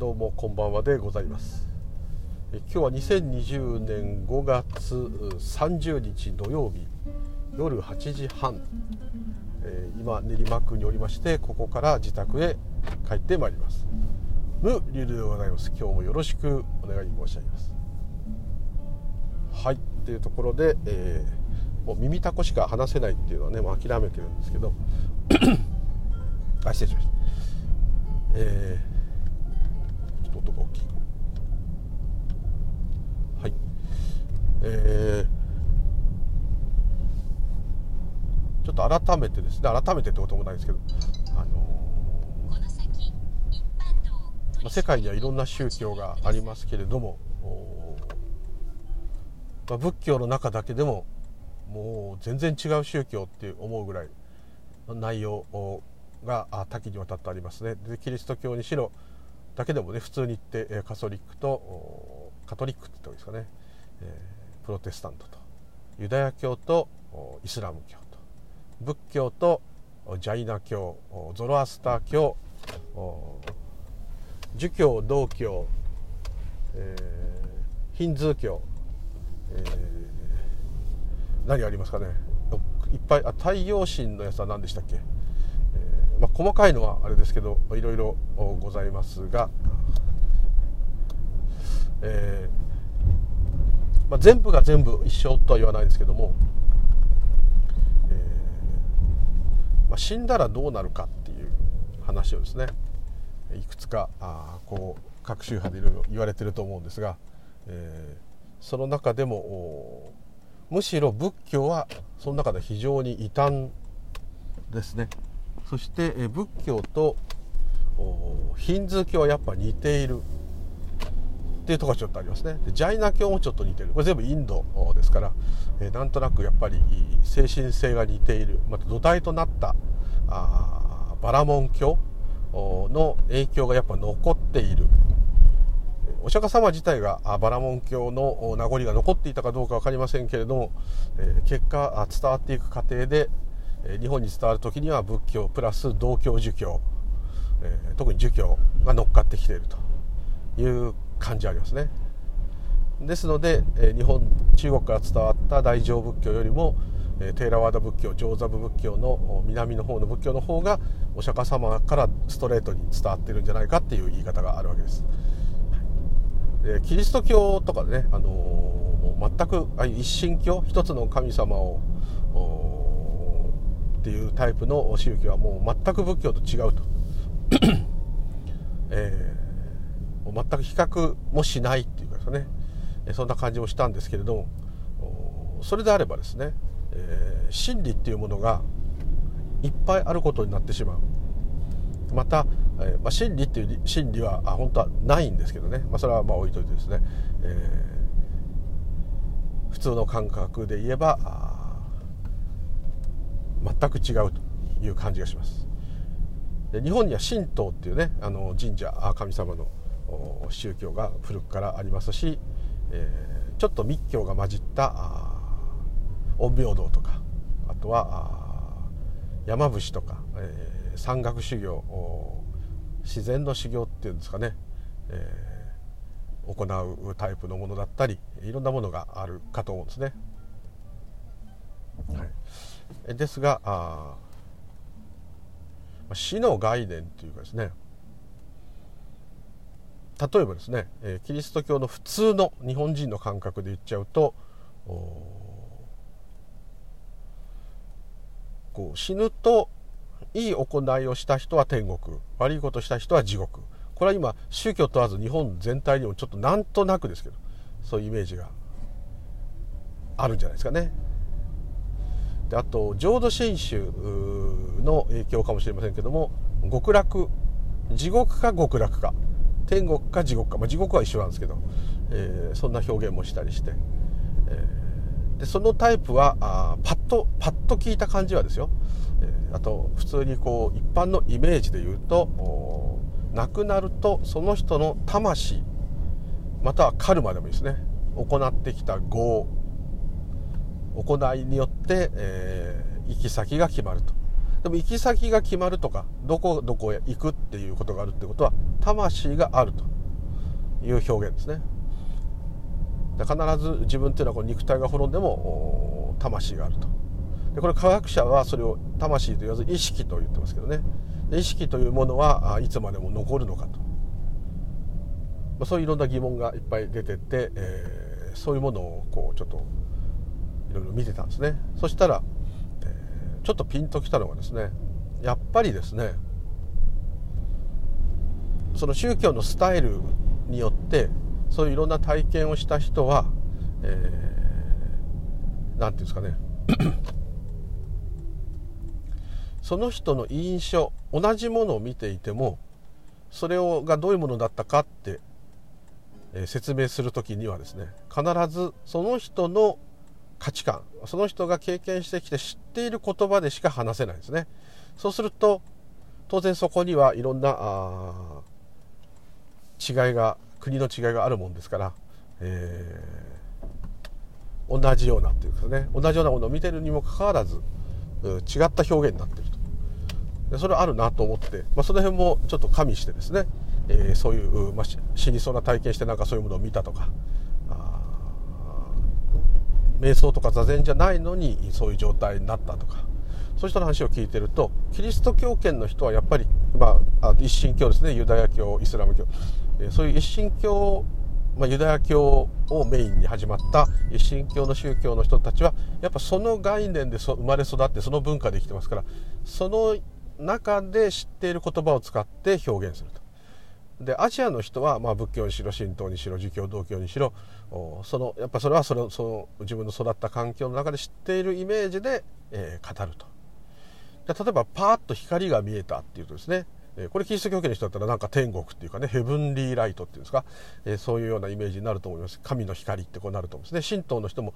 どうもこんばんはでございます。今日は2020年5月30日土曜日夜8時半、えー、今練馬区におりましてここから自宅へ帰ってまいります。ムリュルでございます。今日もよろしくお願い申し上げます。はいというところで、えー、もう耳たこしか話せないっていうのはねもう諦めてるんですけど。あ失礼しました。えー、ちょっとが大きいはい。えー、ちょっと改めてですね改めてってこともないですけどあのまあ、世界にはいろんな宗教がありますけれども、まあ、仏教の中だけでももう全然違う宗教って思うぐらいの内容が多岐にわたってありますね。でキリスト教にしろだけでもね普通に言ってカソリックとカトリックって言ったんですかね、えー、プロテスタントとユダヤ教とイスラム教と仏教とジャイナ教ゾロアスター教儒教道教、えー、ヒンズー教、えー、何ありますかね。いっぱいあ太陽神のやつは何でしたっけ？まあ、細かいのはあれですけどいろいろございますが、えーまあ、全部が全部一緒とは言わないですけども、えーまあ、死んだらどうなるかっていう話をですねいくつかあこう各宗派でいろいろ言われてると思うんですが、えー、その中でもむしろ仏教はその中で非常に異端ですね。そして仏教とヒンズー教はやっぱ似ている。っていうところがちょっとありますね。でジャイナ教もちょっと似てる。これ全部インドですから、えなんとなくやっぱり精神性が似ている。また土台となったあバラモン教の影響がやっぱ残っている。お釈迦様自体がバラモン教の名残が残っていたかどうか分かりませんけれども、え結果伝わっていく過程で日本に伝わる時には仏教プラス道教儒教、え、特に儒教が乗っかってきているという感じありますねですので、え、日本中国から伝わった大乗仏教よりも、え、テーラワーダ仏教上座部仏教の南の方の仏教の方がお釈迦様からストレートに伝わってるんじゃないかっていう言い方があるわけです。でキリスト教とかね、あのー、全く一神教一つの神様をっていうタイプの宗教はもう全く仏教と違うと、えー、全く比較もしないっていうかですね。そんな感じもしたんですけれどもそれであればですね、えー、真理っていうものがいっぱいあることになってしまう。また、えーまあ、真理っていう真理はあ本当はないんですけどね、まあ、それはまあ置いといてですね、えー、普通の感覚で言えば全く違うという感じがしますで日本には神道っていうねあの神社神様の宗教が古くからありますし、えー、ちょっと密教が混じった陰陽道とかあとは山伏とか、えー、山岳修行自然の修行っていうんですかね、えー、行うタイプのものだったりいろんなものがあるかと思うんですね。はいですがあ死の概念というかですね例えばですね、えキリスト教の普通の日本人の感覚で言っちゃうとこう死ぬといい行いをした人は天国悪いことした人は地獄これは今宗教問わず日本全体にもちょっとなんとなくですけどそういうイメージがあるんじゃないですかね。であと浄土真宗の影響かもしれませんけども極楽。地獄か極楽か。天国か地獄か、まあ、地獄は一緒なんですけど、えー、そんな表現もしたりして、えー、でそのタイプはあパッとパッと聞いた感じはですよ、えー、あと普通にこう一般のイメージで言うと亡くなるとその人の魂またはカルマでもいいですね。行ってきた業行いによって、えー、行き先が決まると。でも行き先が決まるとかどこどこへ行くっていうことがあるってことは魂があると。いう表現ですね。必ず自分っていうのはこう肉体が滅んでも魂があると。でこれ科学者はそれを魂と言わず意識と言ってますけどね。意識というものはいつまでも残るのかと、まあ、そういういろんな疑問がいっぱい出てて、えー、そういうものをこうちょっといろいろ見てたんですね。そしたら、えー、ちょっとピンときたのがですねやっぱりですねその宗教のスタイルによってそういういろんな体験をした人は何、えー、て言うんですかね。その人の印象同じものを見ていてもそれをがどういうものだったかって、えー、説明する時にはですね必ずその人の価値観。その人が経験してきて知っている言葉でしか話せないですね。そうすると当然そこにはいろんな違いが国の違いがあるもんですから、えー、同じようなっていうかね。同じようなものを見てるにもかかわらず違った表現になってると。でそれはあるなと思って、まあ、その辺もちょっと加味してですね、えー、そういう、まあ、死にそうな体験してなんかそういうものを見たとか瞑想とか座禅じゃないのにそういう状態になったとか。そういう人の話を聞いてるとキリスト教圏の人はやっぱり、まあ、一神教ですね。ユダヤ教イスラム教。そういう一神教、まあ、ユダヤ教をメインに始まった一神教の宗教の人たちはやっぱその概念で生まれ育ってその文化で生きてますからその中で知っている言葉を使って表現すると。でアジアの人は、まあ、仏教にしろ神道にしろ儒教道教にしろそのやっぱそれはそのその自分の育った環境の中で知っているイメージで、えー、語ると。例えばパーッと光が見えたっていうとですねこれキリスト教系の人だったらなんか天国っていうかねヘブンリーライトっていうんですか、えそういうようなイメージになると思います。神の光ってこうなると思うんですね。神道の人も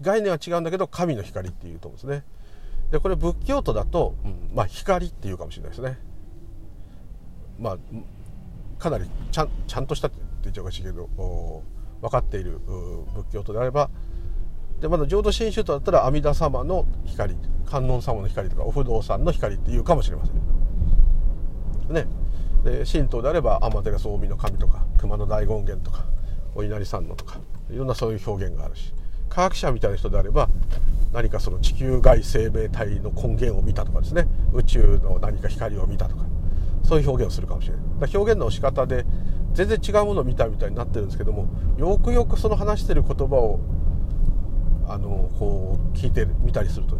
概念は違うんだけど神の光っていうと思うんですね。でこれ仏教徒だと、うん、まあ光っていうかもしれないですね。まあかなりちゃんちゃんとしたって言っちゃおかしいけど分かっている仏教徒であればでまだ浄土真宗徒だったら阿弥陀様の光観音様の光とかお不動産の光っていうかもしれません。ね。で神道であれば天照大神の神とか熊野大権現とかお稲荷さんのとかいろんなそういう表現があるし科学者みたいな人であれば何かその地球外生命体の根源を見たとかですね。宇宙の何か光を見たとかそういう表現をするかもしれない。だ表現の仕方で全然違うものを見たみたいになってるんですけどもよくよくその話してる言葉をあのこう聞いてみたりすると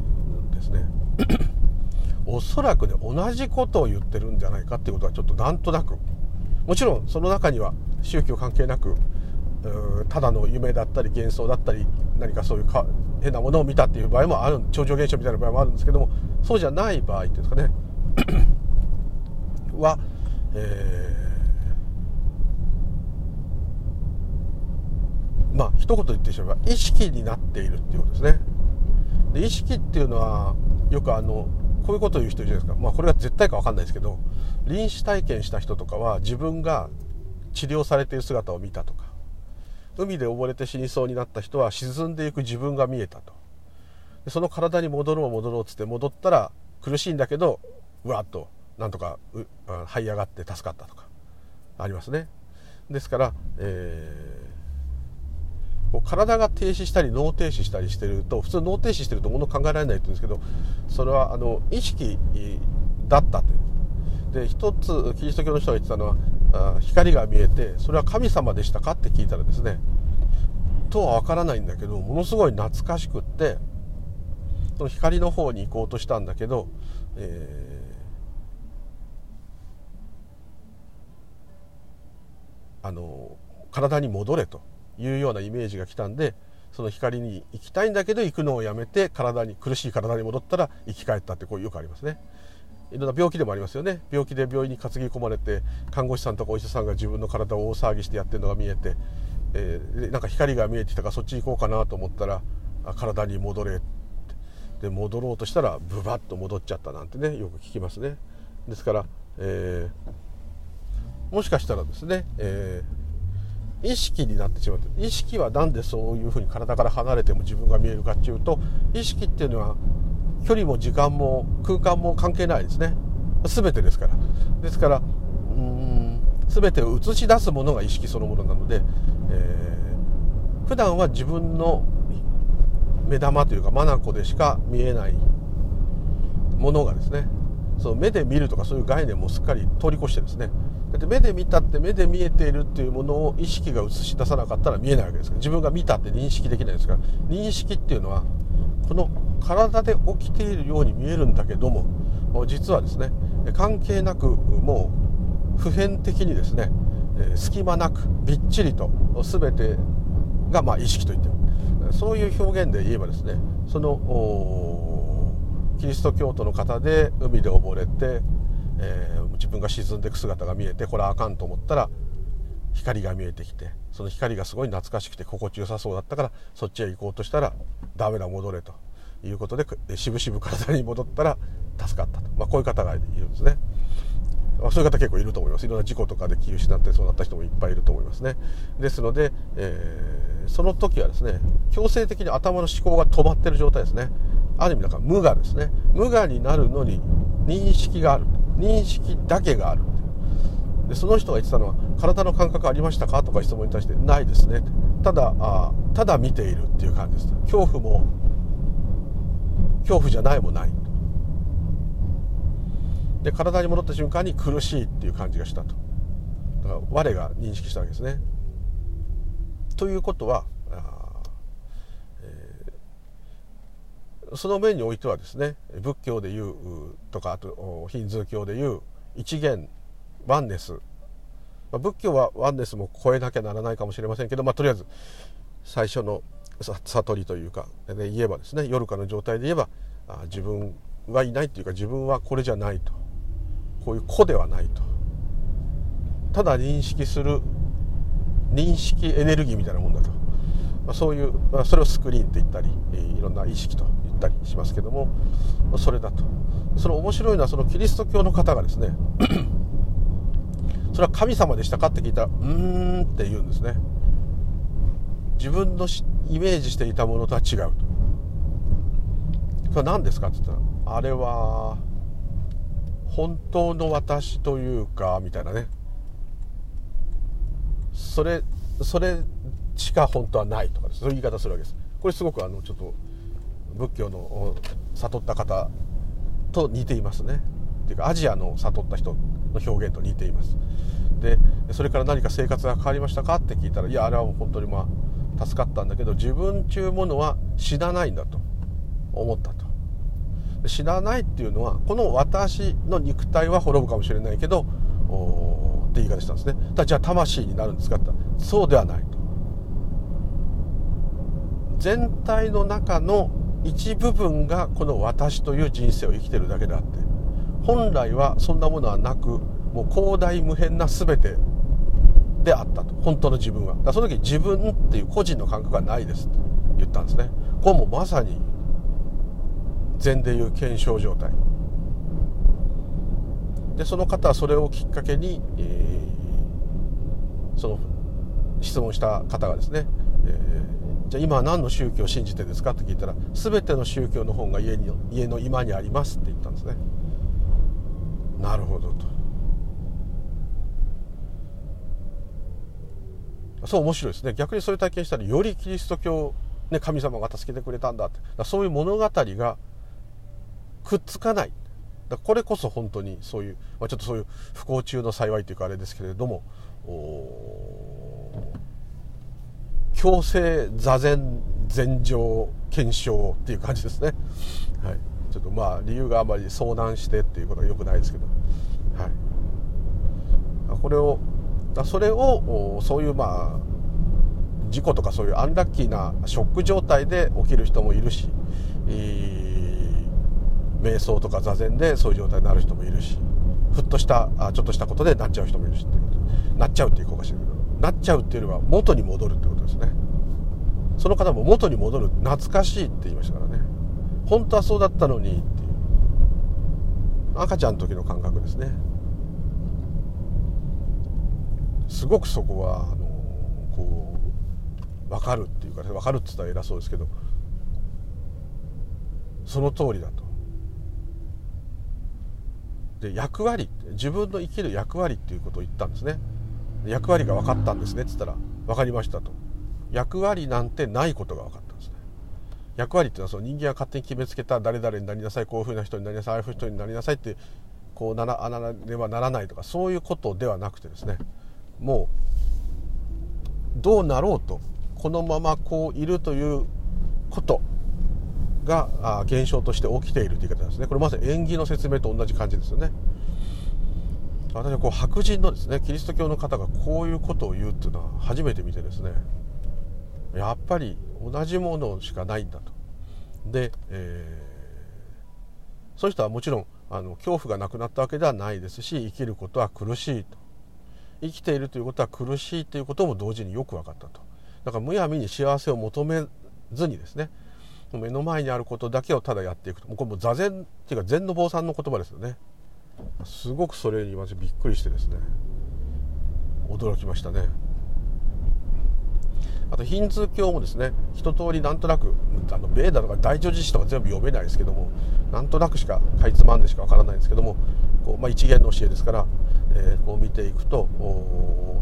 ですね。おそらくね同じことを言ってるんじゃないかっていうことはちょっとなんとなくもちろんその中には宗教関係なくただの夢だったり幻想だったり何かそういうか変なものを見たっていう場合もある超常現象みたいな場合もあるんですけどもそうじゃない場合っていうんですかね。は、えー、まあ一言言ってしまえば意識になっているっていうことですね。で意識っていうのはよくあのこういうことを言う人いるじゃないですか。まあこれが絶対か分かんないですけど臨死体験した人とかは自分が治療されている姿を見たとか海で溺れて死にそうになった人は沈んでいく自分が見えたと。でその体に戻ろう戻ろうっつって戻ったら苦しいんだけどうわっとなんとか這い上がって助かったとかありますね。ですから、えー、こう体が停止したり脳停止したりしてると普通脳停止してると物考えられないって言うんですけどそれはあの意識だったという。で一つキリスト教の人が言ってたのは光が見えてそれは神様でしたかって聞いたらですねとは分からないんだけどものすごい懐かしくってその光の方に行こうとしたんだけど、えーあの体に戻れと。いうようなイメージが来たんでその光に行きたいんだけど行くのをやめて体に苦しい体に戻ったら生き返ったってこうよくありますね。いろんな病気でもありますよね。病気で病院に担ぎ込まれて看護師さんとかお医者さんが自分の体を大騒ぎしてやってるのが見えて、えー、なんか光が見えてきたからそっち行こうかなと思ったら体に戻れって。で戻ろうとしたらブバッと戻っちゃったなんてねよく聞きますね。ですから、えーもしかしたらですね、えー、意識になってしまって意識は何でそういうふうに体から離れても自分が見えるかっていうと意識っていうのは距離も時間も空間も関係ないですね。全てですから。ですからうん全てを映し出すものが意識そのものなので、えー、普段は自分の目玉というか眼でしか見えないものがですねその目で見るとかそういう概念もすっかり通り越してですねだって目で見たって目で見えているっていうものを意識が映し出さなかったら見えないわけですから。自分が見たって認識できないですから。認識っていうのはこの体で起きているように見えるんだけども実はですね関係なくもう普遍的にですね隙間なくびっちりと全てがまあ意識といってもそういう表現で言えばですねそのキリスト教徒の方で海で溺れて、えー、自分が沈んでいく姿が見えてこれはあかんと思ったら光が見えてきてその光がすごい懐かしくて心地よさそうだったからそっちへ行こうとしたらダメだ戻れと。いうことでしぶしぶ体に戻ったら助かったと、まあ、こういう方がいるんですね。まあ、そういう方結構いると思います。いろんな事故とかで気を失ってそうなった人もいっぱいいると思いますね。ですので、えー、その時はですね強制的に頭の思考が止まってる状態ですね。ある意味だから無我ですね。無我になるのに認識がある。認識だけがある。でその人が言ってたのは「体の感覚ありましたか?」とか質問に対して「ないですね」ただあただ見ているっていう感じです。恐怖も恐怖じゃないもない。で体に戻った瞬間に苦しいっていう感じがしたと。だから我が認識したわけですね。ということはその面においてはですね仏教でいうとかあとヒンズー教でいう一元ワンネス、まあ、仏教はワンネスも超えなきゃならないかもしれませんけど、まあ、とりあえず最初の悟りというかで言えばですね夜かの状態で言えば自分はいないというか自分はこれじゃないと。こういう個ではないと。ただ認識する認識エネルギーみたいなもんだと、まあ、そういう、まあ、それをスクリーンって言ったりいろんな意識とったりしますけどもそれだと。その面白いのはそのキリスト教の方がですねそれは神様でしたかって聞いたら「うーん」って言うんですね。自分のイメージしていたものとは違うと。それは何ですかって言ったらあれは本当の私というかみたいなね。それそれしか本当はないとかそういう言い方するわけです。これすごくあのちょっと仏教の悟った方と似ていますね。っていうかアジアの悟った人の表現と似ています。でそれから何か生活が変わりましたかって聞いたらいやあれはもう本当にまあ助かったんだけど自分ちゅうものは死なないんだと。思ったと。死なないっていうのはこの私の肉体は滅ぶかもしれないけどって言い方したんですね。だじゃあ魂になるんですかってそうではないと。全体の中の一部分がこの私という人生を生きてるだけであって本来はそんなものはなくもう広大無辺な全てであったと。本当の自分は。だその時自分っていう個人の感覚はないですって言ったんですね。これもまさに禅でいう検証状態。でその方はそれをきっかけに、えー、その質問した方がですね、えー、じゃあ今は何の宗教を信じてですかって聞いたら全ての宗教の本が家に家の今にありますって言ったんですね。なるほどと。そう面白いですね。逆にそういう体験したらよりキリスト教、ね、神様が助けてくれたんだって。そういう物語がくっつかない。だこれこそ本当にそういう、まあ、ちょっとそういう不幸中の幸いというかあれですけれども強制座禅禅情検証っていう感じですね、はい、ちょっとまあ理由があまり相談してっていうことがよくないですけど、はい、これをそれをそういうまあ事故とかそういうアンラッキーなショック状態で起きる人もいるし、瞑想とか座禅でそういう状態になる人もいるしふっとしたちょっとしたことでなっちゃう人もいるしっていうなっちゃうっていうかしいなっちゃうっていうよりは元に戻るってことですね。その方も元に戻る。懐かしいって言いましたからね。本当はそうだったのにっていう。赤ちゃんの時の感覚ですね。すごくそこはあのこう分かるっていうか分かるって言ったら偉そうですけどその通りだと。で役割自分の生きる役割っていうことを言ったんですね。役割が分かったんですねって言ったら分かりましたと。役割なんてないことが分かったんですね。役割っていうのはその人間が勝手に決めつけた誰々になりなさいこういうふうな人になりなさいああいう人になりなさいってこうならならねばならないとかそういうことではなくてですねもうどうなろうとこのままこういるということが現象として起きているという言い方ですね。これまさに縁起の説明と同じ感じですよね。私はこう白人のですねキリスト教の方がこういうことを言うっていうのは初めて見てですねやっぱり同じものしかないんだと。で、えー、そういう人はもちろんあの恐怖がなくなったわけではないですし生きることは苦しいと。生きているということは苦しいということも同時によく分かったと。だからむやみに幸せを求めずにですね目の前にあることだけをただやっていくと。もうこれも座禅っていうか禅の坊さんの言葉ですよね。すごくそれに私びっくりしてですね。驚きましたね。あとヒンズー教もですね一通りなんとなくあのベーダとか大乗寺史とか全部読めないですけどもなんとなくしかかいつまんでしかわからないんですけどもこう、まあ、一元の教えですから、えー、こう見ていくと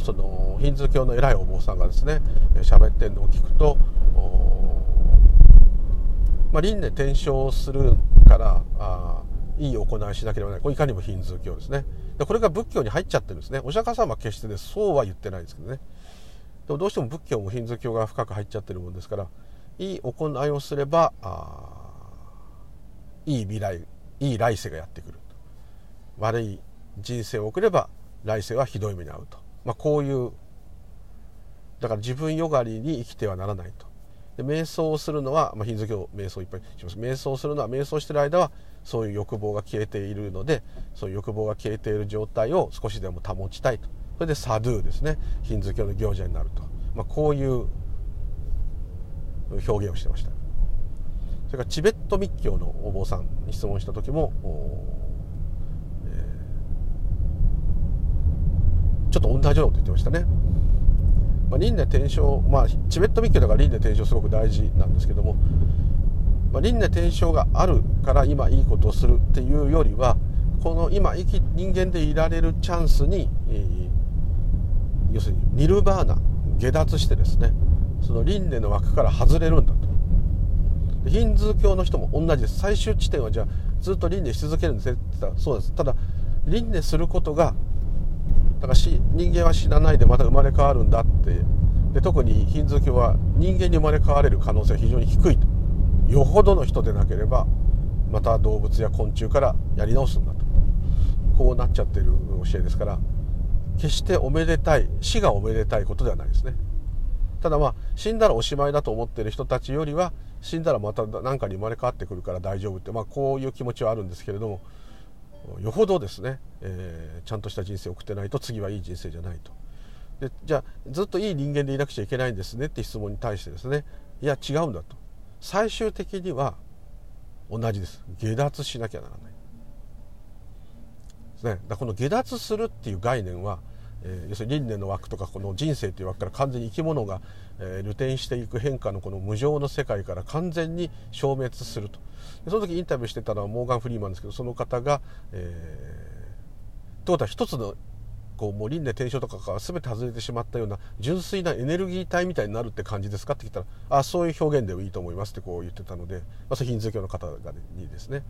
そのヒンズー教の偉いお坊さんがですね喋ってるのを聞くとまあ、輪廻転生するからあいい行いしなければならない。これいかにもヒンズー教ですね。でこれが仏教に入っちゃってるんですね。お釈迦様は決してでそうは言ってないですけどね。でもどうしても仏教もヒンズー教が深く入っちゃってるもんですからいい行いをすればあいい未来いい来世がやってくる悪い人生を送れば来世はひどい目に遭うと、まあ、こういうだから自分よがりに生きてはならないと。で瞑想をするのは、まあ、ヒンズー教瞑想いっぱいします。瞑想するのは瞑想してる間はそういう欲望が消えているのでそういう欲望が消えている状態を少しでも保ちたいと。それでサドゥですね。ヒンズー教の行者になると、まあ、こういう表現をしてました。それからチベット密教のお坊さんに質問した時も、ちょっと同じようなこと言ってましたね。まあ、輪廻転生、まあ、チベット密教だから輪廻転生すごく大事なんですけども、まあ、輪廻転生があるから今いいことをするっていうよりはこの今生き人間でいられるチャンスに、えー、要するにニルバーナ下脱してですねその輪廻の枠から外れるんだと。ヒンズー教の人も同じです。最終地点はじゃあずっと輪廻し続けるんですって言ったらそうです。ただ輪廻することがだから人間は死なないでまた生まれ変わるんだって。で特にヒンズー教は人間に生まれ変われる可能性は非常に低いと。よほどの人でなければまた動物や昆虫からやり直すんだと。こうなっちゃってる教えですから決しておめでたい死がおめでたいことではないですね。ただまあ死んだらおしまいだと思ってる人たちよりは死んだらまた何かに生まれ変わってくるから大丈夫って、まあ、こういう気持ちはあるんですけれどもよほどですね、えー、ちゃんとした人生を送ってないと次はいい人生じゃないと。でじゃあずっといい人間でいなくちゃいけないんですねって質問に対してですねいや違うんだと。最終的には同じです。下脱しなきゃならない。ですね。だこの下脱するっていう概念は、えー、要するに輪廻の枠とかこの人生という枠から完全に生き物が、えー、流転していく変化のこの無常の世界から完全に消滅すると。でその時インタビューしてたのはモーガン・フリーマンですけどその方が、えー、ということは一つのこうもう輪廻転生とかが全て外れてしまったような純粋なエネルギー体みたいになるって感じですかって聞いたらあそういう表現でもいいと思いますってこう言ってたので、まあ、それヒンズー教の方がにですね。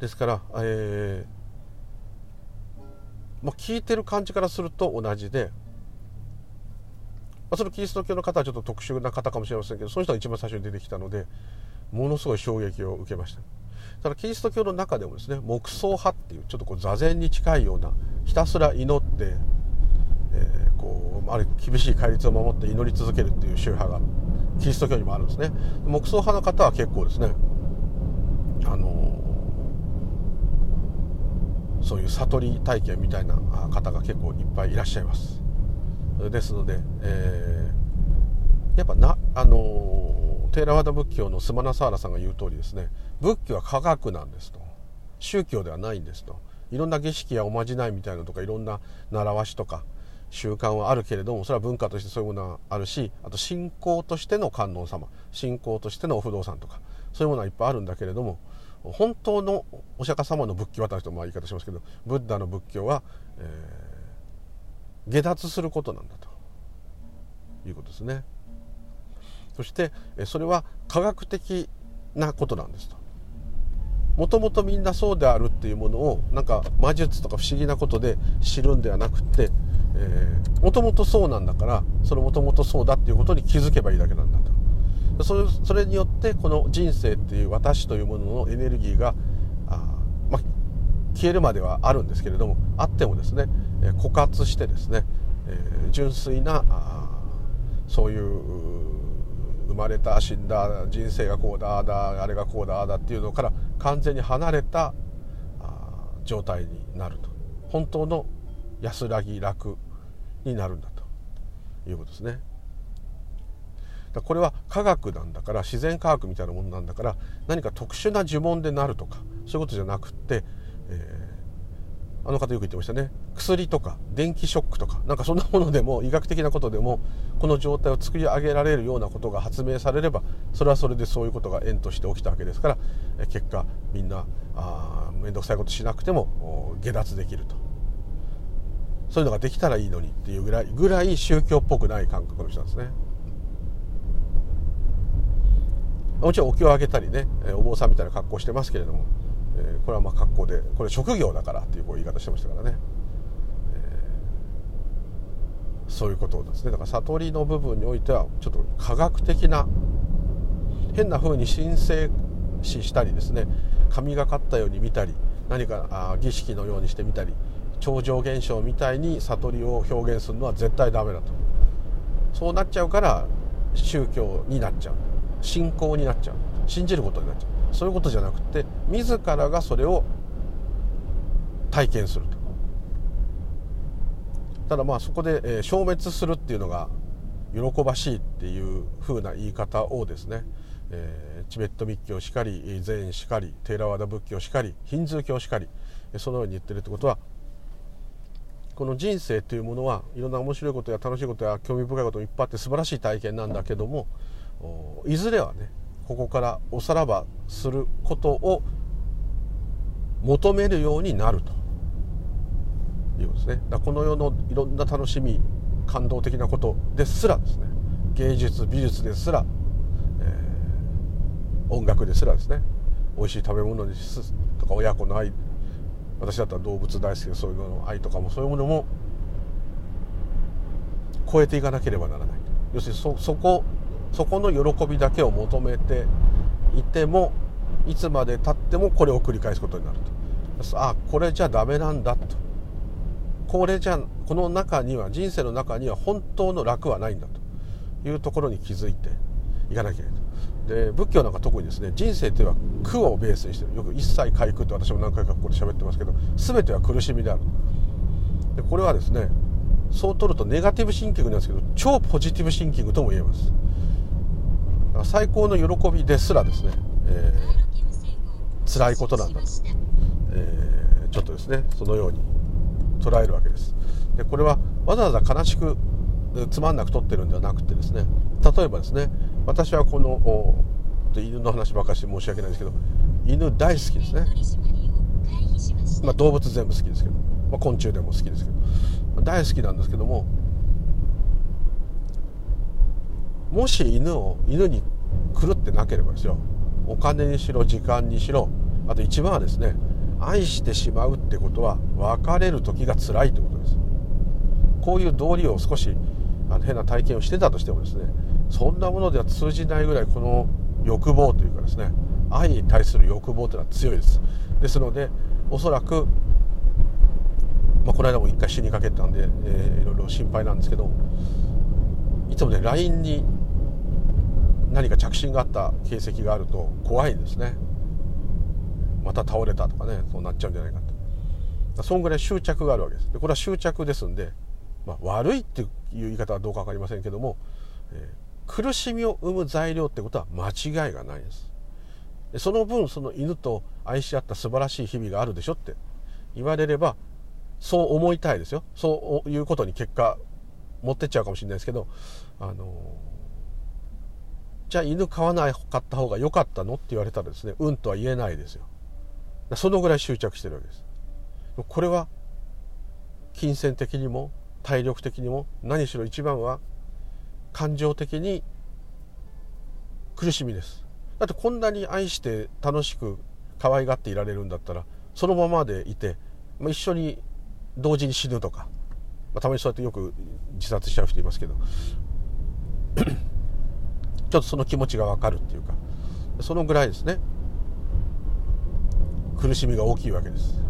ですから、えーまあ、聞いてる感じからすると同じで、まあ、そのキリスト教の方はちょっと特殊な方かもしれませんけどその人が一番最初に出てきたのでものすごい衝撃を受けました。ただキリスト教の中でもですね黙想派っていうちょっとこう座禅に近いようなひたすら祈って、えー、こうあれ厳しい戒律を守って祈り続けるっていう宗派がキリスト教にもあるんですね。黙想派の方は結構ですねあの、そういう悟り体験みたいな方が結構いっぱいいらっしゃいます。ですので、えー、やっぱなあのテーラワダ仏教のスマナサーラさんが言う通りですね仏教は科学なんですと。宗教ではないんですと。いろんな儀式やおまじないみたいなのとかいろんな習わしとか習慣はあるけれどもそれは文化としてそういうものはあるしあと信仰としての観音様信仰としてのお不動産とかそういうものはいっぱいあるんだけれども本当のお釈迦様の仏教はという言い方しますけどブッダの仏教は、えー、下脱することなんだと。いうことですね。そしてそれは科学的なことなんですと。もともとみんなそうであるっていうものをなんか魔術とか不思議なことで知るんではなくってもともとそうなんだからそのもともとそうだっていうことに気づけばいいだけなんだと。それそれによってこの人生っていう私というもののエネルギーがあ、まあ、消えるまではあるんですけれどもあってもですね枯渇してですね、えー、純粋なあそういうまれた死んだ人生がこうだあだあれがこうだあだっていうのから完全に離れた状態になると本当の安らぎ楽になるんだということですね。これは科学なんだから自然科学みたいなものなんだから何か特殊な呪文でなるとかそういうことじゃなくって、えー、あの方よく言ってましたね薬とか電気ショックとかなんかそんなものでも医学的なことでもこの状態を作り上げられるようなことが発明されればそれはそれでそういうことが縁として起きたわけですから結果みんな面倒くさいことしなくても下脱できるとそういうのができたらいいのにっていうぐらいぐらい宗教っぽくない感覚の人なんですね。もちろんお経をあげたりねお坊さんみたいな格好してますけれども、これはまあ格好でこれ職業だからっていうこう言い方してましたからね、そういうことですね。だから悟りの部分においてはちょっと科学的な変な風に神聖視したりですね。神がかったように見たり何かあ儀式のようにしてみたり超常現象みたいに悟りを表現するのは絶対ダメだと。そうなっちゃうから宗教になっちゃう。信仰になっちゃう。信じることになっちゃう。そういうことじゃなくて自らがそれを体験すると。ただまあそこで、え消滅するっていうのが喜ばしいっていうふうな言い方をですね、え、チベット密教しかり禅しかりテーラワダ仏教しかりヒンズー教しかりそのように言ってるってことはこの人生というものはいろんな面白いことや楽しいことや興味深いこともいっぱいあって素晴らしい体験なんだけどもいずれはねここからおさらばすることを求めるようになると。いうことですね。だこの世のいろんな楽しみ感動的なことですらですね芸術美術ですら、えー、音楽ですらですね美味しい食べ物ですとか親子の愛私だったら動物大好きでそういうのの愛とかもそういうものも超えていかなければならない。要するにそそこそこの喜びだけを求めていてもいつまでたってもこれを繰り返すことになると。あこれじゃダメなんだと。これじゃこの中には人生の中には本当の楽はないんだというところに気づいていかなきゃいけない。とで仏教なんか特にですね人生というのは苦をベースにしてる。よく一切回苦って私も何回かここで喋ってますけど全ては苦しみである。でこれはですねそう取るとネガティブシンキングなんですけど超ポジティブシンキングとも言えます。最高の喜びですらですね、えー、辛いことなんだと、えー、ちょっとですねそのように捉えるわけです。でこれはわざわざ悲しくつまんなく撮ってるんではなくてですね。例えばですね私はこの犬の話ばかりして申し訳ないんですけど犬大好きですね、まあ、動物全部好きですけど、まあ、昆虫でも好きですけど大好きなんですけどももし犬を犬に狂ってなければですよ。お金にしろ時間にしろあと一番はですね愛してしまうってことは別れる時が辛いってことです。こういう道理を少しあの変な体験をしてたとしてもですねそんなものでは通じないぐらいこの欲望というかですね愛に対する欲望というのは強いです。ですのでおそらく、まあ、この間も一回死にかけたんで、えー、いろいろ心配なんですけどいつもね LINE に何か着信があった形跡があると怖いんですね。また倒れたとかねそうなっちゃうんじゃないかとそんぐらい執着があるわけです。でこれは執着ですんで、まあ、悪いっていう言い方はどうか分かりませんけども、えー、苦しみを生む材料ってことは間違いがないです。でその分その犬と愛し合った素晴らしい日々があるでしょって言われればそう思いたいですよ。そういうことに結果持ってっちゃうかもしれないですけどあのじゃあ犬飼わなかった方が良かったの？って言われたらですねうんとは言えないですよ。そのぐらい執着してるわけです。これは金銭的にも体力的にも何しろ一番は感情的に苦しみです。だってこんなに愛して楽しく可愛がっていられるんだったらそのままでいて、まあ、一緒に同時に死ぬとか、まあ、たまにそうやってよく自殺しちゃう人いますけどちょっとその気持ちが分かるっていうかそのぐらいですね。苦しみが大きいわけです。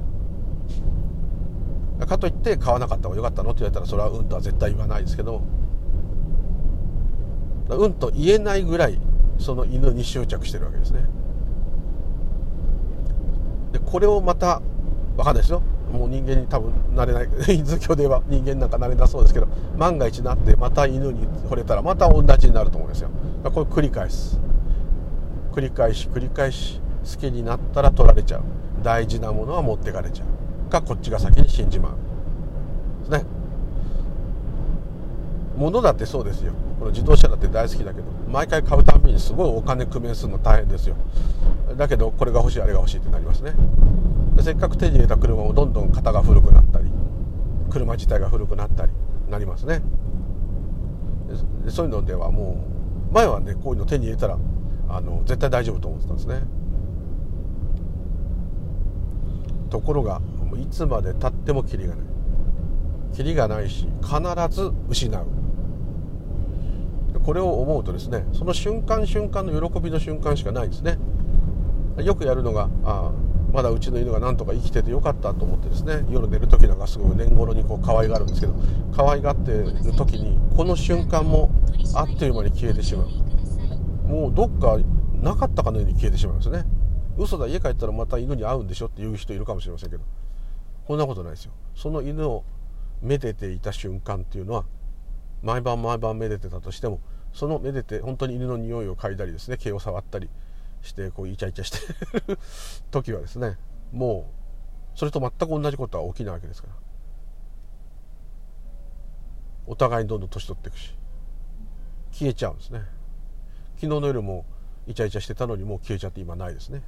かといって買わなかった方が良かったのって言われたらそれはうんとは絶対言わないですけどうんと言えないぐらいその犬に執着してるわけですね。でこれをまた分かんないですよ。もう人間に多分なれない。インズ教では人間なんかなれなそうですけど万が一なってまた犬に惚れたらまた同じになると思うんですよ。これ繰り返す。繰り返し繰り返し。好きになったら取られちゃう。大事なものは持ってかれちゃう。かこっちが先に死んじまう。ですね。物だってそうですよ。この自動車だって大好きだけど毎回買うたびにすごいお金工面するの大変ですよ。だけどこれが欲しいあれが欲しいってなりますね。せっかく手に入れた車もどんどん型が古くなったり車自体が古くなったりなりますね。そういうのではもう前はねこういうの手に入れたらあの絶対大丈夫と思ってたんですね。ところがいつまでたってもキリがない。キリがないし必ず失う。これを思うとですねその瞬間瞬間の喜びの瞬間しかないですね。よくやるのがあまだうちの犬がなんとか生きててよかったと思ってですね夜寝る時なんかすごい年頃にこう可愛がるんですけど可愛がってる時にこの瞬間もあっという間に消えてしまう。もうどっかなかったかのように消えてしまうんですね。嘘だ家帰ったらまた犬に会うんでしょっていう人いるかもしれませんけど。こんなことないですよ。その犬をめでていた瞬間っていうのは毎晩毎晩めでてたとしてもそのめでて本当に犬の匂いを嗅いだりですね毛を触ったりしてこうイチャイチャしてる 時はですねもうそれと全く同じことは起きないわけですから。お互いにどんどん年取っていくし消えちゃうんですね。昨日の夜もイチャイチャしてたのにもう消えちゃって今ないですね。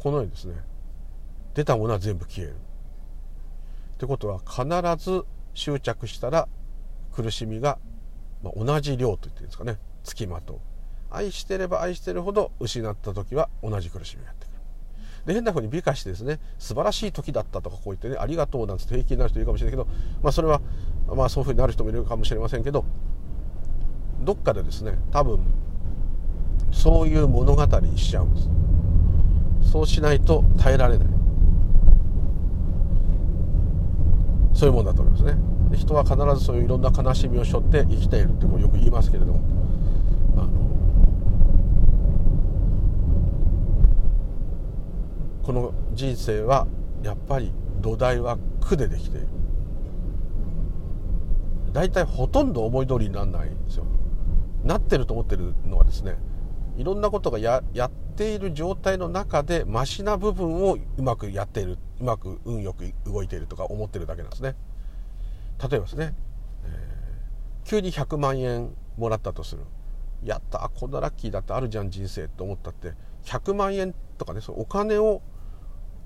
このようにですね。出たものは全部消える。ってことは必ず執着したら苦しみがま同じ量と言っていうんですかね。つきまとう。愛してれば愛してるほど失った時は同じ苦しみがやってくる。で変な風に美化してですね素晴らしい時だったとかこう言ってねありがとうなんて平気になる人いるかもしれないけど、まあ、それはまあそういう風になる人もいるかもしれませんけどどっかでですね多分そういう物語にしちゃうんです。そうしないと耐えられない。そういうもんだと思いますね。人は必ずそういういろんな悲しみを背負って生きているってよく言いますけれども。あのこの人生はやっぱり土台は苦でできている。大体ほとんど思い通りにならないんですよ。なってると思ってるのはですねいろんなことがややっている状態の中でマシな部分をうまくやっているうまく運よく動いているとか思ってるだけなんですね。例えばですね、えー、急に100万円もらったとする。やったこんなラッキーだってあるじゃん人生と思ったって100万円とかねそのお金を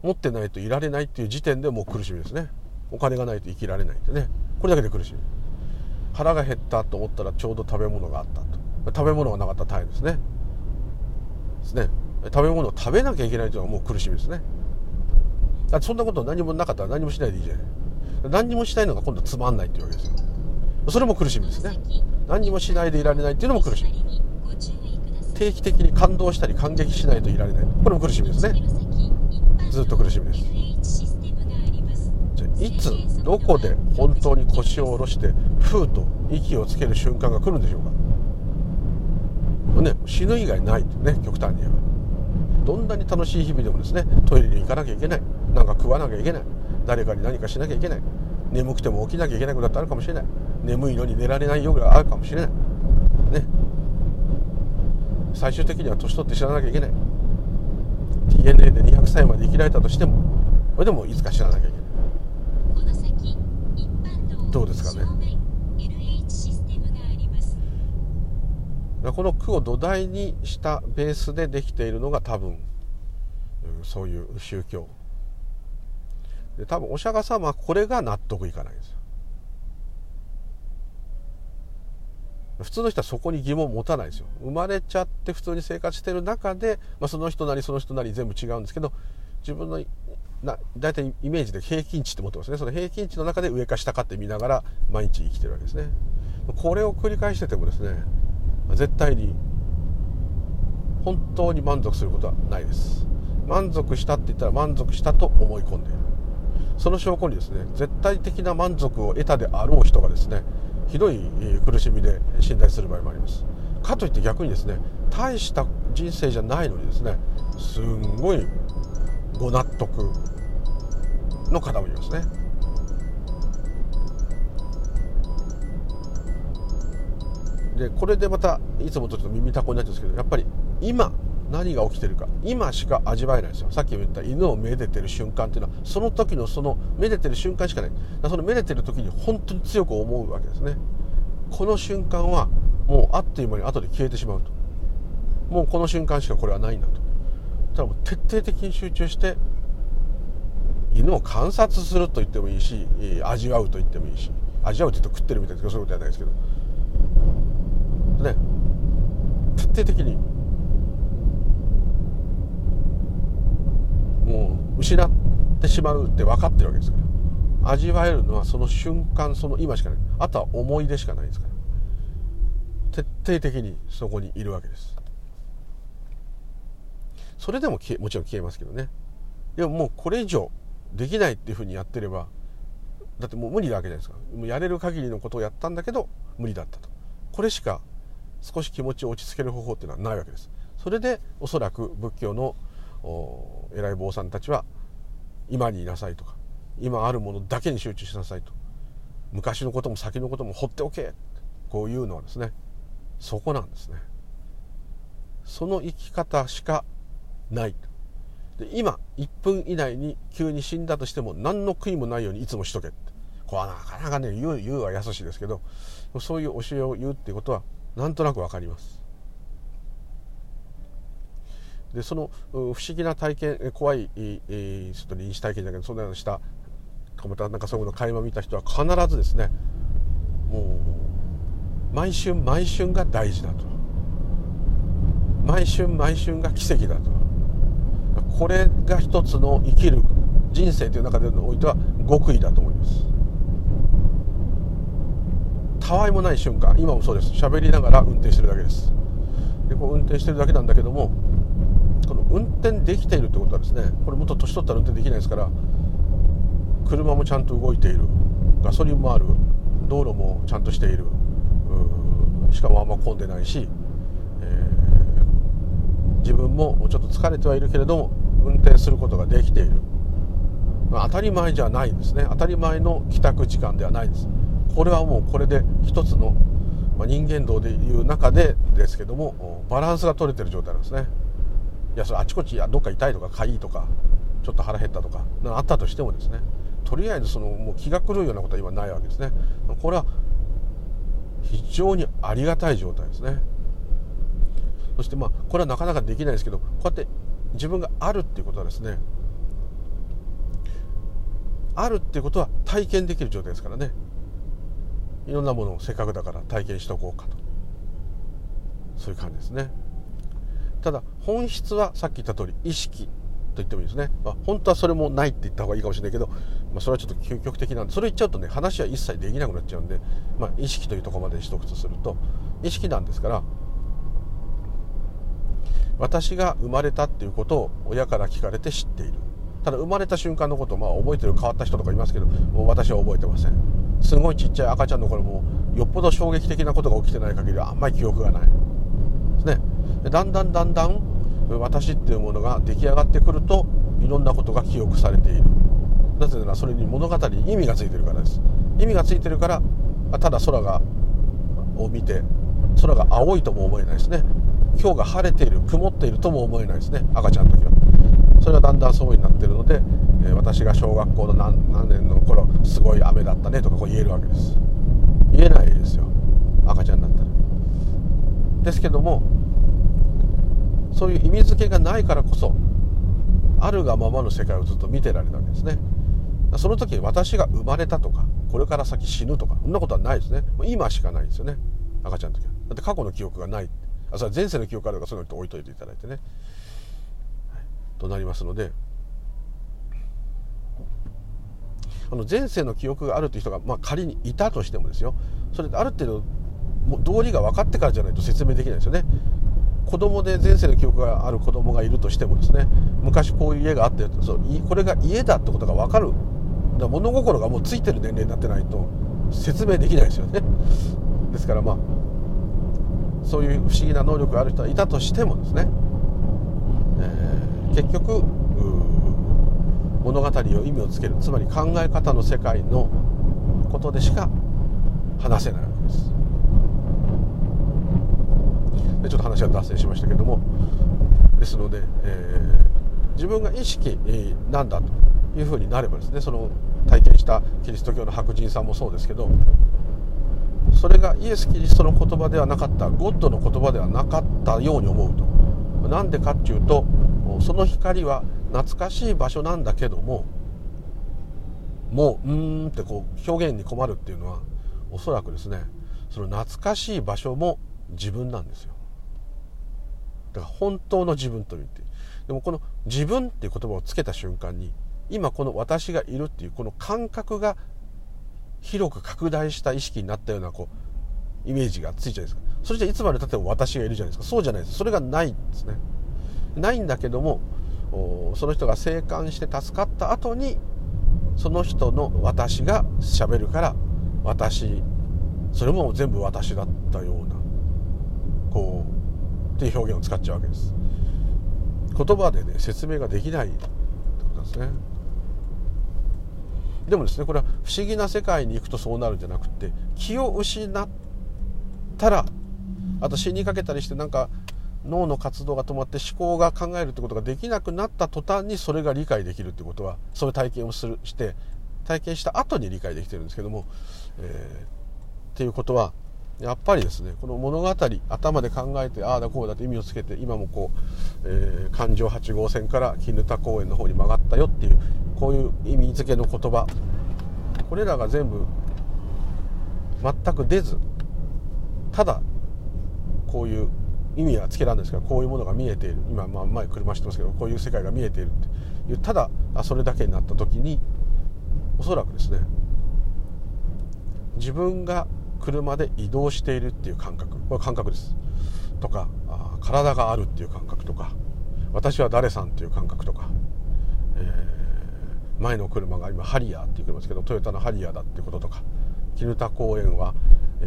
持ってないといられないっていう時点でもう苦しみですね。お金がないと生きられないってね。これだけで苦しみ。腹が減ったと思ったらちょうど食べ物があったと。食べ物がなかったら大変ですね。ですね。食べ物を食べなきゃいけないというのはもう苦しみですね。だってそんなこと何もなかったら何もしないでいいじゃない。何にもしないのが今度つまんないっていうわけですよ。それも苦しみですね。何にもしないでいられないっていうのも苦しみ。定期的に感動したり感激しないといられない。これも苦しみですね。ずっと苦しみです。じゃあいつどこで本当に腰を下ろしてふーと息をつける瞬間が来るんでしょうか。ね死ぬ以外ないってね極端に言えば。どんなに楽しい日々でもですねトイレに行かなきゃいけない。何か食わなきゃいけない。誰かに何かしなきゃいけない。眠くても起きなきゃいけないことだってあるかもしれない。眠いのに寝られない夜があるかもしれない。ね。最終的には年取って知らなきゃいけない。DNA で200歳まで生きられたとしてもそれでもいつか知らなきゃいけない。どうですかねこの句を土台にしたベースでできているのが多分そういう宗教。で多分お釈迦様はこれが納得いかないんですよ。普通の人はそこに疑問を持たないですよ。生まれちゃって普通に生活してる中で、まあ、その人なりその人なり全部違うんですけど自分のな大体イメージで平均値って持ってますね。その平均値の中で上か下かって見ながら毎日生きてるわけですね。これを繰り返しててもですね絶対に本当に満足することはないです。満足したって言ったら満足したと思い込んでいる。その証拠にですね絶対的な満足を得たであろう人がですねひどい苦しみで信頼する場合もあります。かといって逆にですね大した人生じゃないのにですねすんごいご納得の方もいますね。でこれでまたいつもとちょっと耳たこになっちゃうんですけどやっぱり今何が起きてるか今しか味わえないですよ。さっきも言った犬をめでてる瞬間っていうのはその時のそのめでてる瞬間しかない。そのめでてる時に本当に強く思うわけですね。この瞬間はもうあっという間に後で消えてしまうと。もうこの瞬間しかこれはないんだと。ただもう徹底的に集中して犬を観察すると言ってもいいし味わうと言ってもいいし味わうって言うと食ってるみたいですけどそういうことじゃないですけど。ね。徹底的に。もう失ってしまうって分かってるわけですから。味わえるのはその瞬間その今しかない。あとは思い出しかないですから。徹底的にそこにいるわけです。それでももちろん消えますけどね。でももうこれ以上できないっていうふうにやってればだってもう無理なわけじゃないですか。もうやれる限りのことをやったんだけど無理だったと。これしか少し気持ちを落ち着ける方法っていうのはないわけです。それでおそらく仏教の偉い坊さんたちは今にいなさいとか今あるものだけに集中しなさいと。昔のことも先のことも放っておけこういうのはですねそこなんですね。その生き方しかないで今1分以内に急に死んだとしても何の悔いもないようにいつもしとけって。これはなかなかね言う言うは優しいですけどそういう教えを言うっていうことはなんとなく分かります。でその不思議な体験怖い、えー、ちょっと臨死体験だけどそんなようなしたかまたなんかそういうの会話見た人は必ずですねもう毎春毎春が大事だと。毎春毎春が奇跡だと。これが一つの生きる人生という中でのおいては極意だと思います。たわいもない瞬間今もそうです。喋りながら運転してるだけです。でこう運転してるだけなんだけどもこの運転できているってことはですねこれもっと年取ったら運転できないですから車もちゃんと動いている。ガソリンもある。道路もちゃんとしている。しかもあんま混んでないし、えー、自分もちょっと疲れてはいるけれども運転することができている、まあ、当たり前じゃないんですね。当たり前の帰宅時間ではないです。これはもうこれで一つの、まあ、人間道でいう中でですけどもバランスが取れてる状態なんですね。いやそれあちこちどっか痛いとかかいとかちょっと腹減ったとかあったとしてもですね。とりあえずそのもう気が狂うようなことは今ないわけですね。これは非常にありがたい状態ですね。そしてまあこれはなかなかできないですけどこうやって自分があるっていうことはですねあるっていうことは体験できる状態ですからね。いろんなものをせっかくだから体験しておこうかと。そういう感じですね。ただ本質はさっき言った通り意識と言ってもいいですね、まあ、本当はそれもないって言った方がいいかもしれないけど、まあ、それはちょっと究極的なんでそれ言っちゃうとね話は一切できなくなっちゃうんで、まあ、意識というとこまでにしとすると意識なんですから私が生まれたっていうことを親から聞かれて知っている。ただ生まれた瞬間のことをまあ覚えてる変わった人とかいますけど私は覚えてません。すごいちっちゃい赤ちゃんの頃もよっぽど衝撃的なことが起きてない限りはあんまり記憶がない。ですね。だんだんだんだん私っていうものが出来上がってくるといろんなことが記憶されている。なぜならそれに物語に意味がついてるからです。意味がついてるからただ空がを見て空が青いとも思えないですね。今日が晴れている曇っているとも思えないですね。赤ちゃんの時は。それがだんだんそうになってるので、え私が小学校の何何年の頃すごい雨だったねとかこう言えるわけです。言えないですよ。赤ちゃんだったら。ですけどもそういう意味付けがないからこそあるがままの世界をずっと見てられたわけですね。その時私が生まれたとかこれから先死ぬとかそんなことはないですね。今しかないですよね。赤ちゃんの時は。だって過去の記憶がない。あそれは前世の記憶あるからそういうの置いといていただいてね、となりますのであの前世の記憶があるという人が、まあ、仮にいたとしてもですよそれである程度も道理が分かってからじゃないと説明できないですよね。子供で前世の記憶がある子供がいるとしてもですね昔こういう家があってそうこれが家だってことが分かる。だ物心がもうついてる年齢になってないと説明できないですよね。ですからまあそういう不思議な能力がある人はいたとしてもですね、結局物語を意味をつける。つまり考え方の世界のことでしか話せないわけです。でちょっと話は脱線しましたけども。ですので、えー、自分が意識なんだというふうになればですねその体験したキリスト教の白人さんもそうですけどそれがイエス・キリストの言葉ではなかったゴッドの言葉ではなかったように思うと。なんでかっていうとその光は懐かしい場所なんだけどももううーんってこう表現に困るっていうのはおそらくですねその懐かしい場所も自分なんですよ。だから本当の自分と言ってでもこの自分っていう言葉をつけた瞬間に今この私がいるっていうこの感覚が広く拡大した意識になったようなこうイメージがついちゃうんですか。それじゃいつまでたっても私がいるじゃないですか。そうじゃないです。それがないんですね。ないんだけどもその人が生還して助かった後にその人の私が喋るから私それも全部私だったようなこうっていう表現を使っちゃうわけです。言葉でね説明ができないってことですね。でもですねこれは不思議な世界に行くとそうなるんじゃなくて気を失ったらあと死にかけたりしてなんか脳の活動が止まって思考が考えるってことができなくなった途端にそれが理解できるってことはそういう体験をするして体験した後に理解できてるんですけども、えー、っていうことはやっぱりですねこの物語頭で考えてああだこうだって意味をつけて今もこう、えー、環状8号線から絹田公園の方に曲がったよっていうこういう意味付けの言葉これらが全部全く出ずただこういう意味はつけられないですがこういうものが見えている。今、まあ、前車してますけどこういう世界が見えているっていう。ただそれだけになった時におそらくですね自分が車で移動しているっていう感覚。これ感覚です。とか体があるっていう感覚とか私は誰さんっていう感覚とか、えー、前の車が今ハリアーっていう車ですけどトヨタのハリアーだってこととか絹田公園は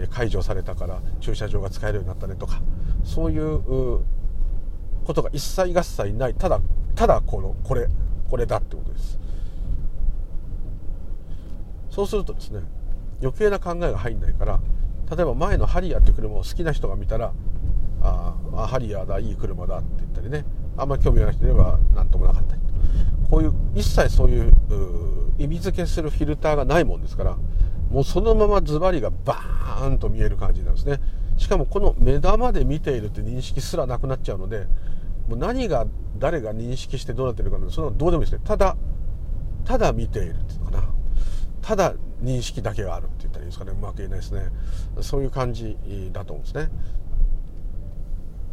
解除されたから駐車場が使えるようになったねとかそういうことが一切合切ない。ただただこのこれこれだってことです。そうするとですね余計な考えが入んないから例えば前のハリアーっていう車を好きな人が見たらああハリアーだいい車だって言ったりねあんまり興味がない人いれば何ともなかったりこういう一切そういう意味付けするフィルターがないもんですからもうそのままズバリがバーンと見える感じなんですね。しかもこの目玉で見ているって認識すらなくなっちゃうのでもう何が誰が認識してどうなってるかそのどうでもいいですね。ただただ見ているっていうのかな。ただ認識だけがあるって言ったらいいですかね。うまく言えないですね。そういう感じだと思うんですね。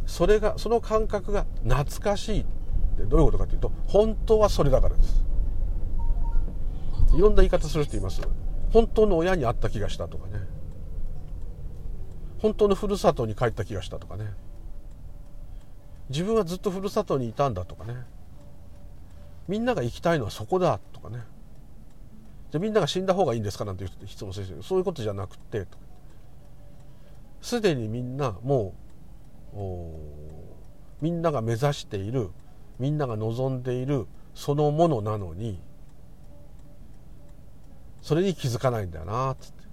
それがその感覚が懐かしいってどういうことかというと本当はそれだからです。いろんな言い方する人います？本当の親に会った気がしたとかね。本当のふるさとに帰った気がしたとかね。自分はずっとふるさとにいたんだとかね。みんなが行きたいのはそこだとかね。じゃみんなが死んだ方がいいんですかなんて質問するそういうことじゃなくてすでにみんなもうみんなが目指しているみんなが望んでいるそのものなのにそれに気づかないんだよなつって。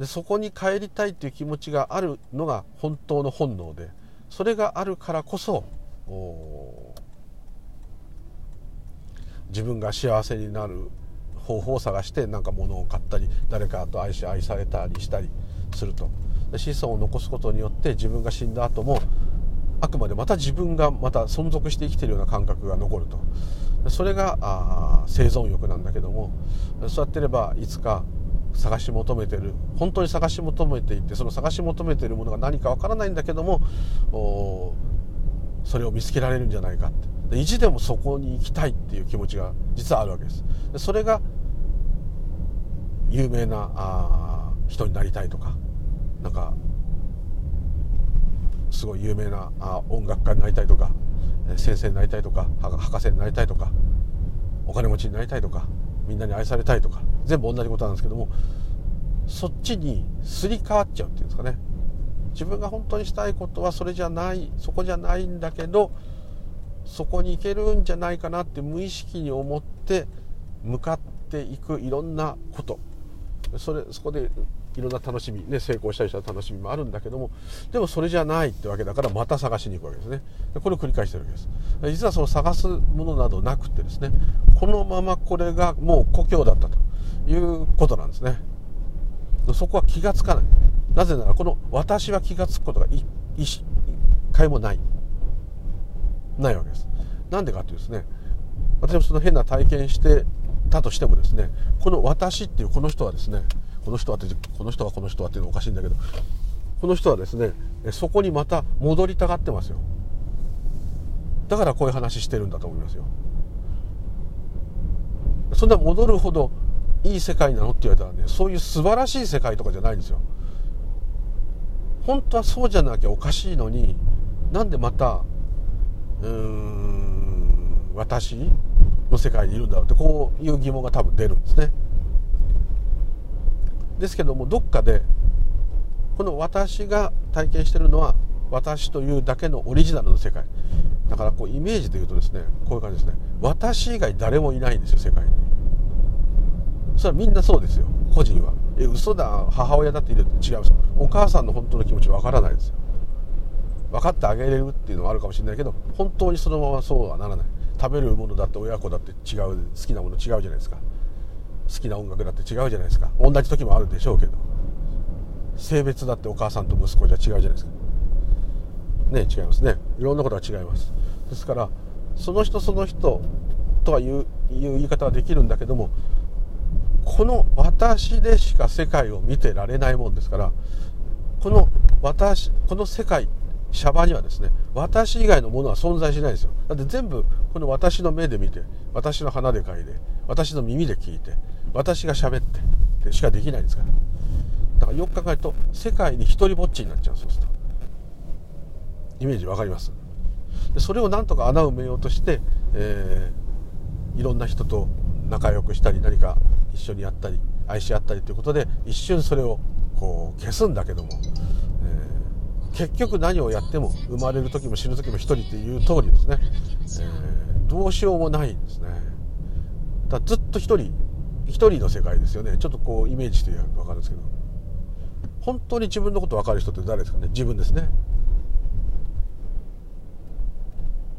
でそこに帰りたいっていう気持ちがあるのが本当の本能でそれがあるからこそ自分が幸せになる方法を探して何か物を買ったり誰かと愛し愛されたりしたりすると。で子孫を残すことによって自分が死んだ後もあくまでまた自分がまた存続して生きてるような感覚が残ると。それがあ生存欲なんだけどもそうやってればいつか探し求めてる。本当に探し求めていてその探し求めているものが何かわからないんだけどもそれを見つけられるんじゃないかって。意地でもそこに行きたいっていう気持ちが実はあるわけです。でそれが有名なあ人になりたいとかなんかすごい有名なあ音楽家になりたいとか先生になりたいとか博士になりたいとかお金持ちになりたいとかみんなに愛されたいとか全部同じことなんですけどもそっちにすり替わっちゃうっていうんですかね。自分が本当にしたいことはそれじゃないそこじゃないんだけどそこに行けるんじゃないかなって無意識に思って向かっていくいろんなこと。それそこでいろんな楽しみ、ね、成功したりした楽しみもあるんだけどもでもそれじゃないってわけだからまた探しに行くわけですね。でこれを繰り返してるわけです。実はその探すものなどなくてですねこのままこれがもう故郷だったということなんですね。そこは気がつかない。なぜならこの私は気が付くことが一回もない。ないわけです。なんでかっていうとですね私もその変な体験してたとしてもですねこの私っていうこの人はですねこの人はこの人はこの人はっていうのはおかしいんだけどこの人はですねそこにまた戻りたがってますよ。だからこういう話してるんだと思いますよ。そんな戻るほどいい世界なのって言われたらねそういう素晴らしい世界とかじゃないんですよ。本当はそうじゃなきゃおかしいのになんでまたうーん私の世界にいるんだろうってこういう疑問が多分出るんですね。ですけどもどっかでこの私が体験してるのは私というだけのオリジナルの世界。だからこうイメージで言うとですねこういう感じですね。私以外誰もいないんですよ世界に。それはみんなそうですよ。個人は。え嘘だ母親だっているって違うんですよお母さんの本当の気持ちわからないですよ。分かってあげれるっていうのはあるかもしれないけど本当にそのままそうはならない。食べるものだって親子だって違う好きなもの違うじゃないですか。好きな音楽だって違うじゃないですか。同じ時もあるでしょうけど。性別だってお母さんと息子じゃ違うじゃないですか。ね違いますね。いろんなことが違います。ですからその人その人とはいう言い方はできるんだけどもこの私でしか世界を見てられないもんですからこの私この世界シャバにはですね私以外のものは存在しないですよ。だって全部この私の目で見て私の鼻で嗅いで私の耳で聞いて私が喋ってでしかできないですから。だからよく考えると世界に一りぼっちになっちゃうそうすると。イメージわかります？でそれをなんとか穴を埋めようとして、えー、いろんな人と仲良くしたり何か一緒にやったり愛し合ったりということで一瞬それをこう消すんだけども、えー、結局何をやっても生まれる時も死ぬ時も一人っていう通りですね、えー、どうしようもないんですね。だずっと一人一人の世界ですよね。ちょっとこうイメージして分かるんですけど。本当に自分のこと分かる人って誰ですかね？自分ですね。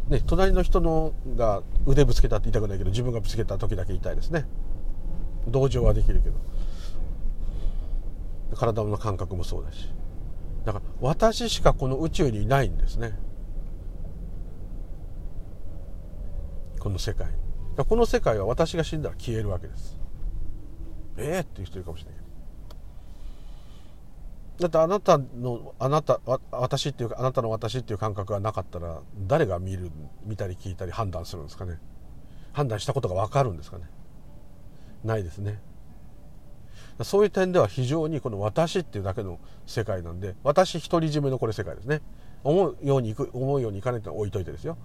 ね隣の人のが腕ぶつけたって痛くないけど自分がぶつけた時だけ痛いですね。同情はできるけど。体の感覚もそうだし。だから私しかこの宇宙にいないんですね。この世界。この世界は私が死んだら消えるわけです。ええー、っていう人いるかもしれないけど。だってあなたのあなた私っていうかあなたの私っていう感覚がなかったら誰が見る見たり聞いたり判断するんですかね？判断したことが分かるんですかね？ないですね。そういう点では非常にこの私っていうだけの世界なんで私独り占めのこれ世界ですね。思うようにいく思うようにいかないと置いといてですよ。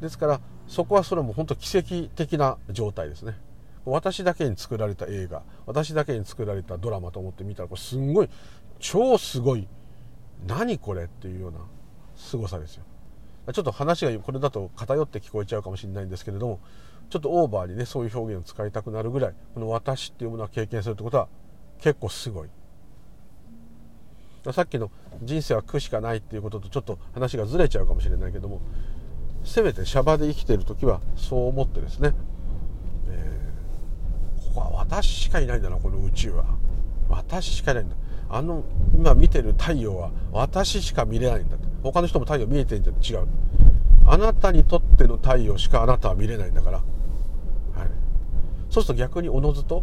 ですからそこはそれも本当奇跡的な状態ですね。私だけに作られた映画私だけに作られたドラマと思って見たらこれすんごい超すごい何これっていうような凄さですよ。ちょっと話がこれだと偏って聞こえちゃうかもしれないんですけれどもちょっとオーバーにねそういう表現を使いたくなるぐらいこの私っていうものは経験するってことは結構すごい。さっきの人生は苦しかないっていうこととちょっと話がずれちゃうかもしれないけどもせめてシャバで生きてる時はそう思ってですね、私しかいないんだなこの宇宙は。私しかいないんだ。あの今見てる太陽は私しか見れないんだ他の人も太陽見えてんじゃ違う。あなたにとっての太陽しかあなたは見れないんだから、はい、そうすると逆におのずと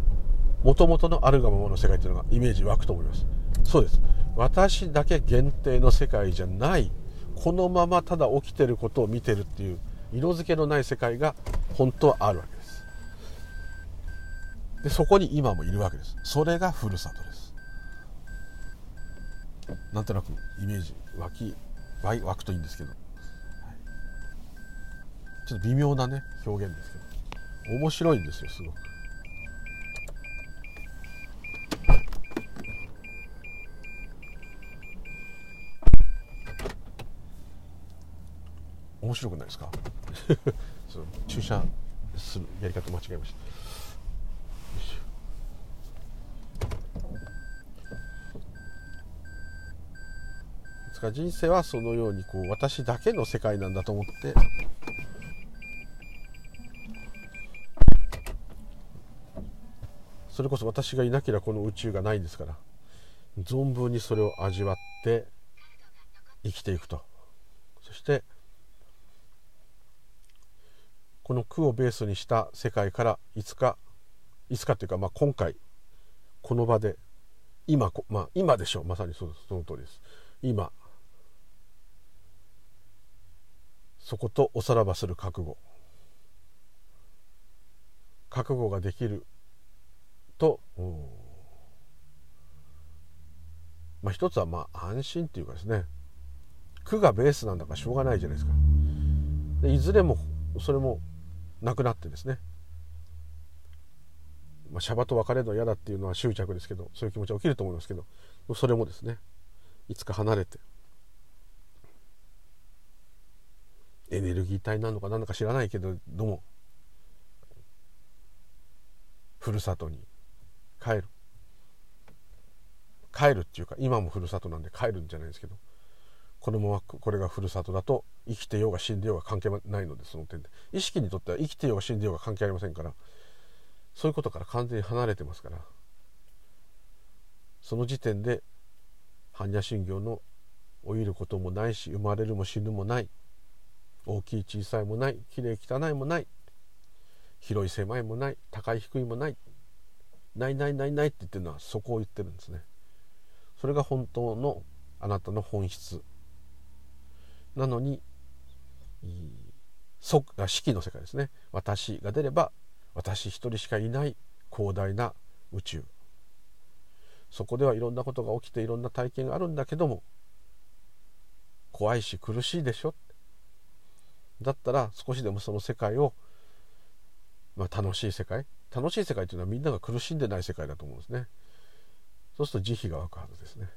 もともとのあるがままの世界っていうのがイメージ湧くと思います。そうです。私だけ限定の世界じゃない。このままただ起きてることを見てるっていう色付けのない世界が本当はあるわけ。ですでそこに今もいるわけです。それがふるさとです。なんとなくイメージ湧き湧くといいんですけど、はい、ちょっと微妙なね表現ですけど。面白いんですよすごく。面白くないですか そう注射するやり方間違えました。か？人生はそのようにこう私だけの世界なんだと思って。それこそ私がいなければこの宇宙がないんですから。存分にそれを味わって生きていくと。そしてこの句をベースにした世界からいつかいつかというか、まあ、今回この場で今、まあ、今でしょう。まさにそその通りです。今そことおさらばする覚悟。覚悟ができると、まあ、一つはまあ安心っていうかですね。苦がベースなんだからしょうがないじゃないですか。でいずれもそれもなくなってですね、まあ、シャバと別れるの嫌だっていうのは執着ですけどそういう気持ちは起きると思いますけどそれもですね。いつか離れて。エネルギー体なのか何だか知らないけどども。ふるさとに。帰る。帰るっていうか今もふるさとなんで帰るんじゃないですけど。このままこれがふるさとだと生きてようが死んでようが関係ないのでその点で。意識にとっては生きてようが死んでようが関係ありませんから。そういうことから完全に離れてますから。その時点で般若心経の老いることもないし生まれるも死ぬもない。大きい小さいもないきれい汚いもない広い狭いもない高い低いもないないないないないって言ってるのはそこを言ってるんですね。それが本当のあなたの本質。なのに即式の世界ですね。私が出れば私一人しかいない広大な宇宙。そこではいろんなことが起きていろんな体験があるんだけども怖いし苦しいでしょ。だったら少しでもその世界を、まあ、楽しい世界？楽しい世界というのはみんなが苦しんでない世界だと思うんですね。そうすると慈悲が湧くはずですね。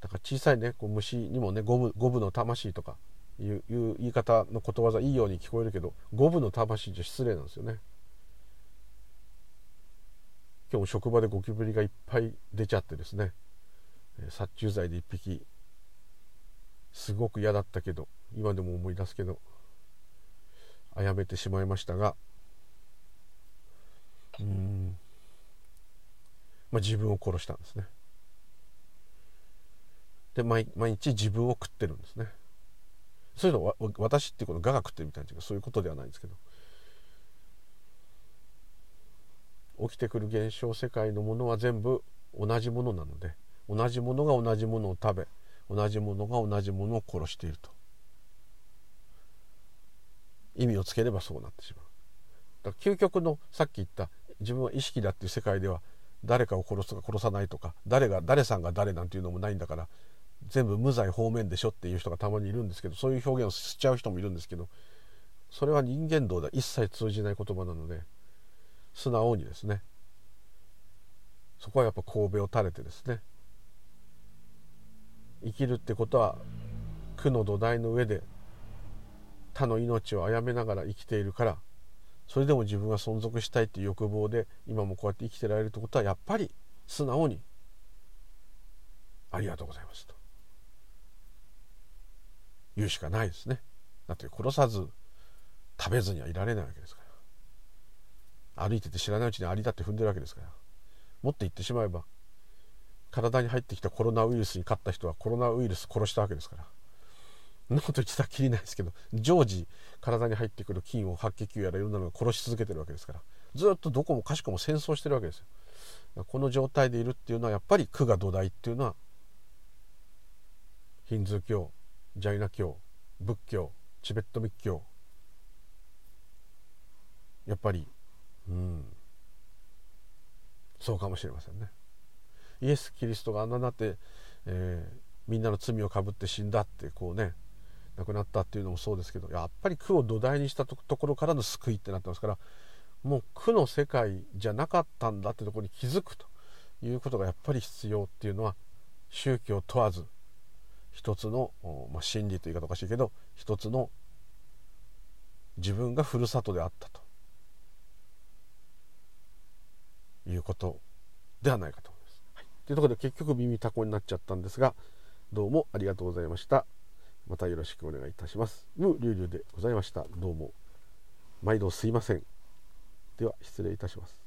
だから小さいねこう虫にもね五分五分の魂とかいういう言い方のことわざいいように聞こえるけど五分の魂じゃ失礼なんですよね。今日も職場でゴキブリがいっぱい出ちゃってですね。殺虫剤で一匹すごく嫌だったけど今でも思い出すけど殺めてしまいましたがうん。まあ自分を殺したんですね。で毎日自分を食ってるんですね。そういうのは私っていうことがが食ってるみたいなそういうことではないんですけど。起きてくる現象世界のものは全部同じものなので同じものが同じものを食べ同じものが同じものを殺していると。意味をつければそうなってしまう。だから究極のさっき言った自分は意識だっていう世界では誰かを殺すとか殺さないとか誰が誰さんが誰なんていうのもないんだから全部無罪方面でしょっていう人がたまにいるんですけどそういう表現をしちゃう人もいるんですけどそれは人間道では一切通じない言葉なので素直にですねそこはやっぱ神戸を垂れてですね生きるってことは苦の土台の上で他の命を殺めながら生きているからそれでも自分は存続したいっていう欲望で今もこうやって生きてられるってことはやっぱり素直にありがとうございますと。言うしかないですね。だって殺さず食べずにはいられないわけですから。歩いてて知らないうちにアリだって踏んでるわけですから。もっと言ってしまえば体に入ってきたコロナウイルスに勝った人はコロナウイルス殺したわけですから。そんなこと言ってたらきりないですけど常時体に入ってくる菌を白血球やらいろんなのが殺し続けてるわけですから。ずっとどこもかしこも戦争してるわけですよ。この状態でいるっていうのはやっぱり苦が土台っていうのはヒンズー教ジャイナ教仏教チベット密教。やっぱりうん。そうかもしれませんね。イエス・キリストがあんなになって、えー、みんなの罪をかぶって死んだってこうね亡くなったっていうのもそうですけどやっぱり苦を土台にしたところからの救いってなってますからもう苦の世界じゃなかったんだってとこに気づくということがやっぱり必要っていうのは宗教問わず一つの、まあ、真理という言い方おかしいけど一つの自分がふるさとであったということではないかと。というところで結局耳たこになっちゃったんですがどうもありがとうございました。またよろしくお願いいたします。ムーリュウリュウでございました。どうも毎度すいません。では失礼いたします。